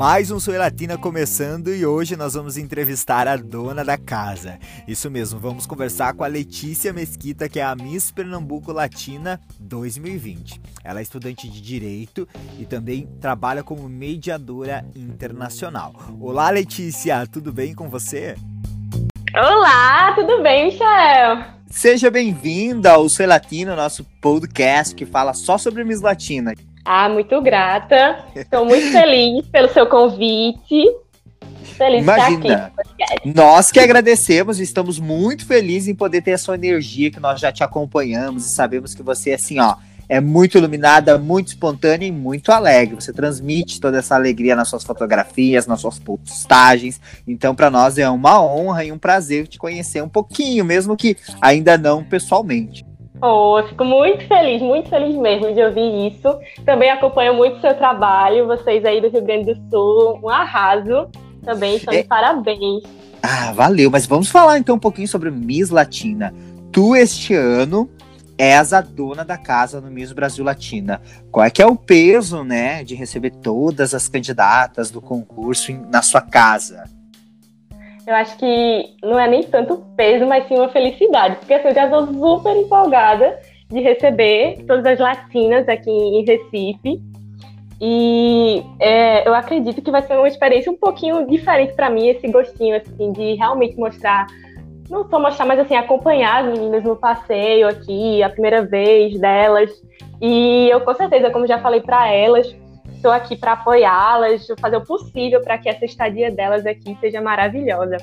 Mais um Soy Latina começando e hoje nós vamos entrevistar a dona da casa. Isso mesmo, vamos conversar com a Letícia Mesquita, que é a Miss Pernambuco Latina 2020. Ela é estudante de Direito e também trabalha como mediadora internacional. Olá, Letícia, tudo bem com você? Olá, tudo bem, Michel? Seja bem-vinda ao Soy Latina, nosso podcast que fala só sobre Miss Latina. Ah, muito grata. Estou muito feliz pelo seu convite. Feliz Imagina, de estar aqui. Nós que agradecemos, estamos muito felizes em poder ter a sua energia, que nós já te acompanhamos e sabemos que você, assim, ó, é muito iluminada, muito espontânea e muito alegre. Você transmite toda essa alegria nas suas fotografias, nas suas postagens. Então, para nós é uma honra e um prazer te conhecer um pouquinho, mesmo que ainda não pessoalmente. Oh, eu fico muito feliz, muito feliz mesmo de ouvir isso. Também acompanho muito o seu trabalho, vocês aí do Rio Grande do Sul, um arraso. Também estão é... de parabéns. Ah, valeu. Mas vamos falar então um pouquinho sobre Miss Latina. Tu, este ano, és a dona da casa no Miss Brasil Latina. Qual é que é o peso, né, de receber todas as candidatas do concurso na sua casa? Eu acho que não é nem tanto peso, mas sim uma felicidade, porque assim, eu já estou super empolgada de receber todas as latinas aqui em Recife. E é, eu acredito que vai ser uma experiência um pouquinho diferente para mim, esse gostinho assim, de realmente mostrar, não só mostrar, mas assim, acompanhar as meninas no passeio aqui, a primeira vez delas. E eu com certeza, como já falei para elas, Estou aqui para apoiá-las, fazer o possível para que essa estadia delas aqui seja maravilhosa.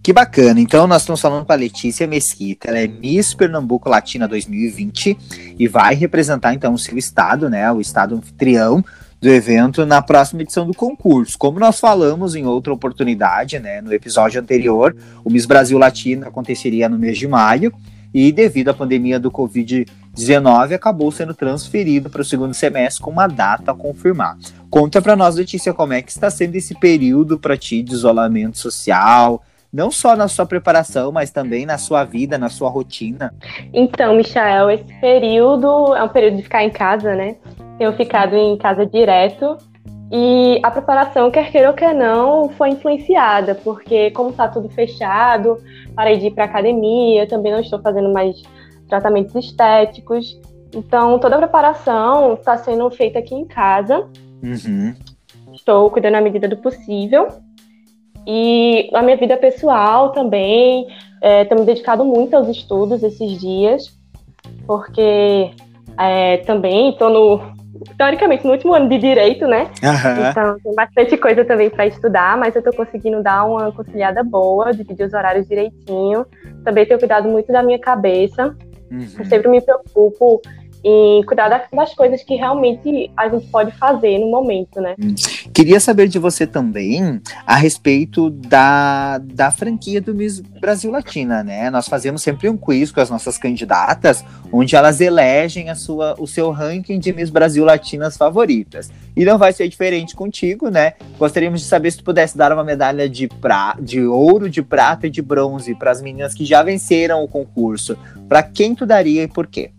Que bacana. Então, nós estamos falando com a Letícia Mesquita. Ela é Miss Pernambuco Latina 2020 e vai representar, então, o seu estado, né? O estado anfitrião do evento na próxima edição do concurso. Como nós falamos em outra oportunidade, né? No episódio anterior, o Miss Brasil Latina aconteceria no mês de maio e, devido à pandemia do Covid-19, 19 acabou sendo transferido para o segundo semestre com uma data a confirmar. Conta para nós, Letícia, como é que está sendo esse período para ti de isolamento social, não só na sua preparação, mas também na sua vida, na sua rotina? Então, Michael, esse período é um período de ficar em casa, né? Tenho ficado em casa direto e a preparação, quer queira ou quer não, foi influenciada, porque como está tudo fechado, parei de ir para academia, também não estou fazendo mais tratamentos estéticos. Então, toda a preparação está sendo feita aqui em casa. Uhum. Estou cuidando à medida do possível. E a minha vida pessoal também, é, me dedicado muito aos estudos esses dias, porque é, também estou no, teoricamente, no último ano de direito, né? Uhum. Então, tem bastante coisa também para estudar, mas eu estou conseguindo dar uma conciliada boa, dividir os horários direitinho. Também tenho cuidado muito da minha cabeça. Uhum. Eu sempre me preocupo em cuidar das coisas que realmente a gente pode fazer no momento, né? Hum. Queria saber de você também a respeito da, da franquia do Miss Brasil Latina, né? Nós fazemos sempre um quiz com as nossas candidatas, onde elas elegem a sua, o seu ranking de Miss Brasil Latinas favoritas. E não vai ser diferente contigo, né? Gostaríamos de saber se tu pudesse dar uma medalha de, pra, de ouro, de prata e de bronze para as meninas que já venceram o concurso. Para quem tu daria e por quê?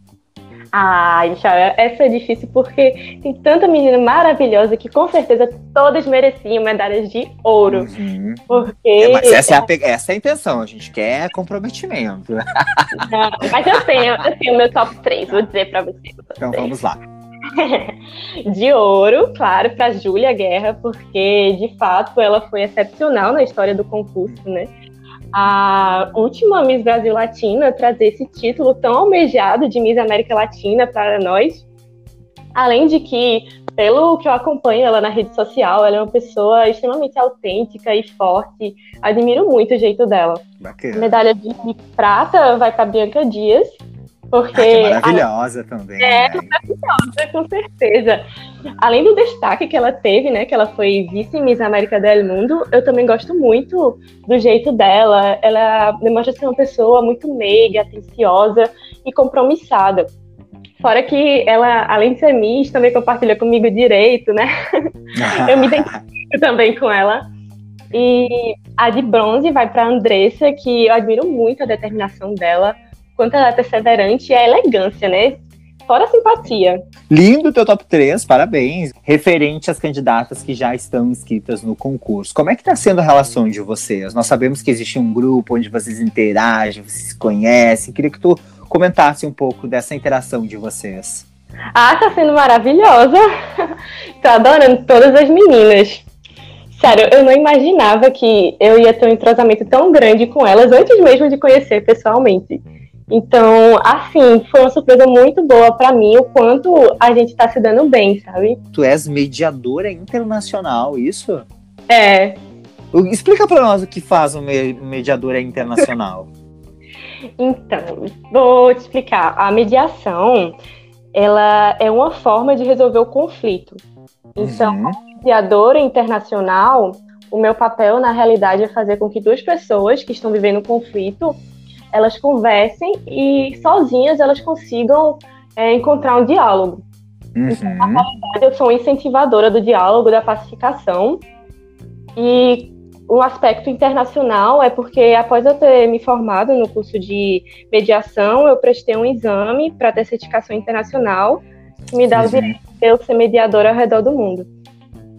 Ah, Michel, essa é difícil porque tem tanta menina maravilhosa que com certeza todas mereciam medalhas de ouro. Uhum. Porque... É, mas essa é, a, essa é a intenção, a gente quer comprometimento. Não, mas eu tenho, eu tenho meu top 3, vou dizer para você. Então vamos lá. de ouro, claro, para Júlia Guerra, porque de fato ela foi excepcional na história do concurso, né? A última Miss Brasil Latina trazer esse título tão almejado de Miss América Latina para nós. Além de que, pelo que eu acompanho ela na rede social, ela é uma pessoa extremamente autêntica e forte. Admiro muito o jeito dela. Bacana. Medalha de prata vai para Bianca Dias, porque. Ah, maravilhosa a... também. É, né? maravilhosa, com certeza. Além do destaque que ela teve, né? Que ela foi vice-miss América del Mundo, eu também gosto muito do jeito dela. Ela demonstra ser uma pessoa muito meiga, atenciosa e compromissada. Fora que ela, além de ser Miss, também compartilha comigo direito, né? eu me identifico também com ela. E a de bronze vai para Andressa, que eu admiro muito a determinação dela quanto ela é perseverante e a elegância, né? fora simpatia. Lindo o teu top 3, parabéns. Referente às candidatas que já estão inscritas no concurso. Como é que está sendo a relação de vocês? Nós sabemos que existe um grupo onde vocês interagem, vocês se conhecem. Queria que tu comentasse um pouco dessa interação de vocês. Ah, tá sendo maravilhosa. Tô adorando todas as meninas. Sério, eu não imaginava que eu ia ter um entrosamento tão grande com elas antes mesmo de conhecer pessoalmente. Então, assim, foi uma surpresa muito boa para mim o quanto a gente tá se dando bem, sabe? Tu és mediadora internacional, isso? É. Explica para nós o que faz uma mediadora internacional. então, vou te explicar. A mediação, ela é uma forma de resolver o conflito. Então, uhum. como mediadora internacional, o meu papel, na realidade, é fazer com que duas pessoas que estão vivendo um conflito elas conversem e sozinhas elas consigam é, encontrar um diálogo. Uhum. Então, na eu sou incentivadora do diálogo, da pacificação. E o aspecto internacional é porque, após eu ter me formado no curso de mediação, eu prestei um exame para ter certificação internacional, que me dá uhum. o direito de eu ser mediadora ao redor do mundo.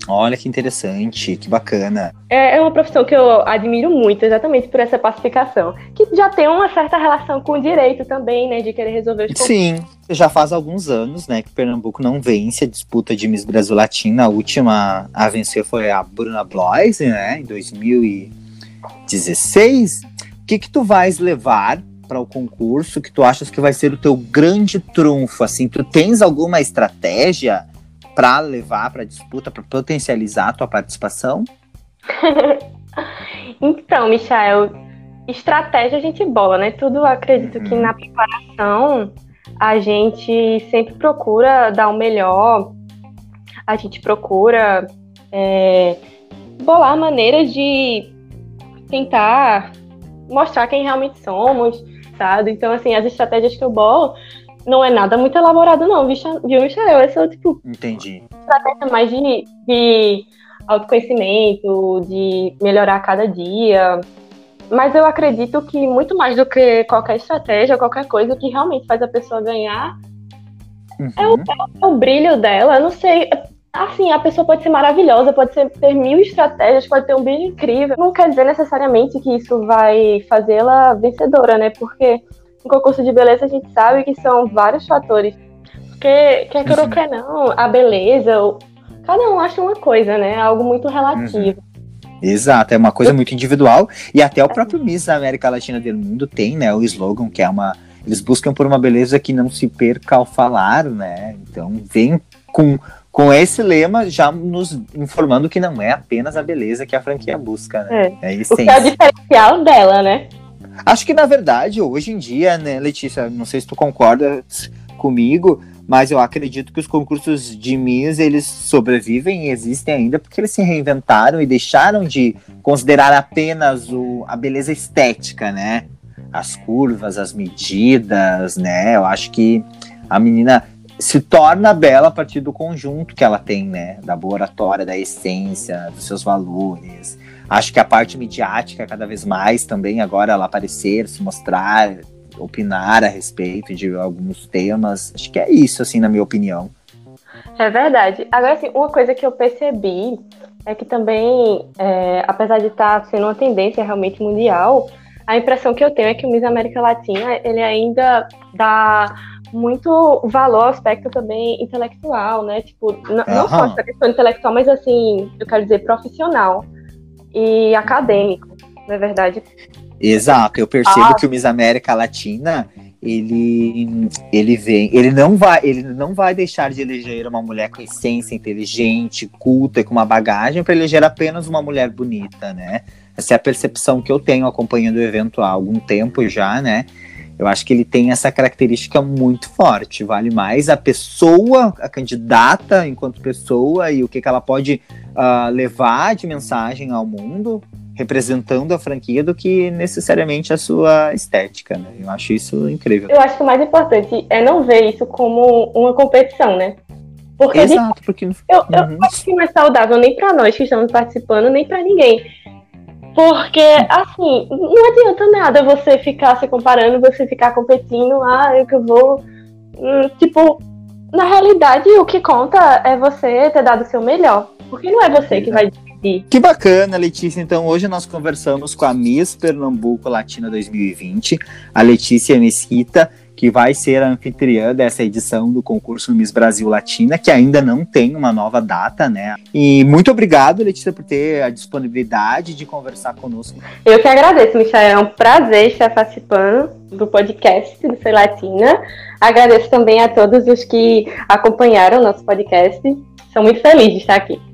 Olha que interessante, que bacana. É, é uma profissão que eu admiro muito, exatamente por essa pacificação. Que já tem uma certa relação com o direito também, né? De querer resolver os Sim, já faz alguns anos, né, que Pernambuco não vence a disputa de Miss Brasil Latina. A última a vencer foi a Bruna Bloise, né, em 2016. O que que tu vais levar para o concurso que tu achas que vai ser o teu grande trunfo? Assim, tu tens alguma estratégia? Para levar para disputa, para potencializar a tua participação? então, Michael, estratégia a gente bola, né? Tudo acredito uhum. que na preparação a gente sempre procura dar o melhor, a gente procura é, bolar maneiras de tentar mostrar quem realmente somos, sabe? Então, assim, as estratégias que eu bolo não é nada muito elaborado, não, viu, Michel? É só, tipo. Entendi. Estratégia mais de, de autoconhecimento, de melhorar a cada dia. Mas eu acredito que muito mais do que qualquer estratégia, qualquer coisa, que realmente faz a pessoa ganhar uhum. é, o, é, o, brilho dela. Eu não sei. Assim, a pessoa pode ser maravilhosa, pode ser, ter mil estratégias, pode ter um brilho incrível. Não quer dizer necessariamente que isso vai fazê-la vencedora, né? Porque em concurso de beleza a gente sabe que são vários fatores. Porque quer que ou quer não, a beleza, cada um acha uma coisa, né? Algo muito relativo. Uhum. Exato, é uma coisa muito individual. E até o próprio Miss da América Latina do Mundo tem, né, o slogan que é uma. Eles buscam por uma beleza que não se perca ao falar, né? Então vem com, com esse lema já nos informando que não é apenas a beleza que a franquia busca, né? É, é o que é o diferencial dela, né? Acho que, na verdade, hoje em dia, né, Letícia, não sei se tu concorda comigo, mas eu acredito que os concursos de Miss, eles sobrevivem e existem ainda porque eles se reinventaram e deixaram de considerar apenas o, a beleza estética, né? As curvas, as medidas, né? Eu acho que a menina se torna bela a partir do conjunto que ela tem, né? Da boa oratória, da essência, dos seus valores, Acho que a parte midiática, cada vez mais também, agora ela aparecer, se mostrar, opinar a respeito de alguns temas. Acho que é isso, assim, na minha opinião. É verdade. Agora, assim, uma coisa que eu percebi é que também, é, apesar de estar tá sendo uma tendência realmente mundial, a impressão que eu tenho é que o Miss América Latina, ele ainda dá muito valor aspecto também intelectual, né? Tipo, não só essa questão intelectual, mas assim, eu quero dizer profissional e acadêmico, na é verdade. Exato, eu percebo ah. que o Miss América Latina ele ele vem, ele não vai, ele não vai deixar de eleger uma mulher com essência, inteligente, culta e com uma bagagem para eleger apenas uma mulher bonita, né? Essa é a percepção que eu tenho acompanhando o evento há algum tempo já, né? Eu acho que ele tem essa característica muito forte. Vale mais a pessoa, a candidata enquanto pessoa e o que, que ela pode uh, levar de mensagem ao mundo, representando a franquia, do que necessariamente a sua estética. Né? Eu acho isso incrível. Eu acho que o mais importante é não ver isso como uma competição, né? Porque Exato, porque... Eu, eu uhum. acho que não é saudável nem para nós que estamos participando, nem para ninguém porque, assim, não adianta nada você ficar se comparando, você ficar competindo, ah, eu que vou hum, tipo, na realidade, o que conta é você ter dado o seu melhor. Porque não é você que vai decidir. Que bacana, Letícia. Então, hoje nós conversamos com a Miss Pernambuco Latina 2020, a Letícia Mesquita que vai ser a anfitriã dessa edição do concurso Miss Brasil Latina, que ainda não tem uma nova data, né? E muito obrigado, Letícia, por ter a disponibilidade de conversar conosco. Eu que agradeço, Michel. É um prazer estar participando do podcast do Ser Latina. Agradeço também a todos os que acompanharam nosso podcast. Sou muito feliz de estar aqui.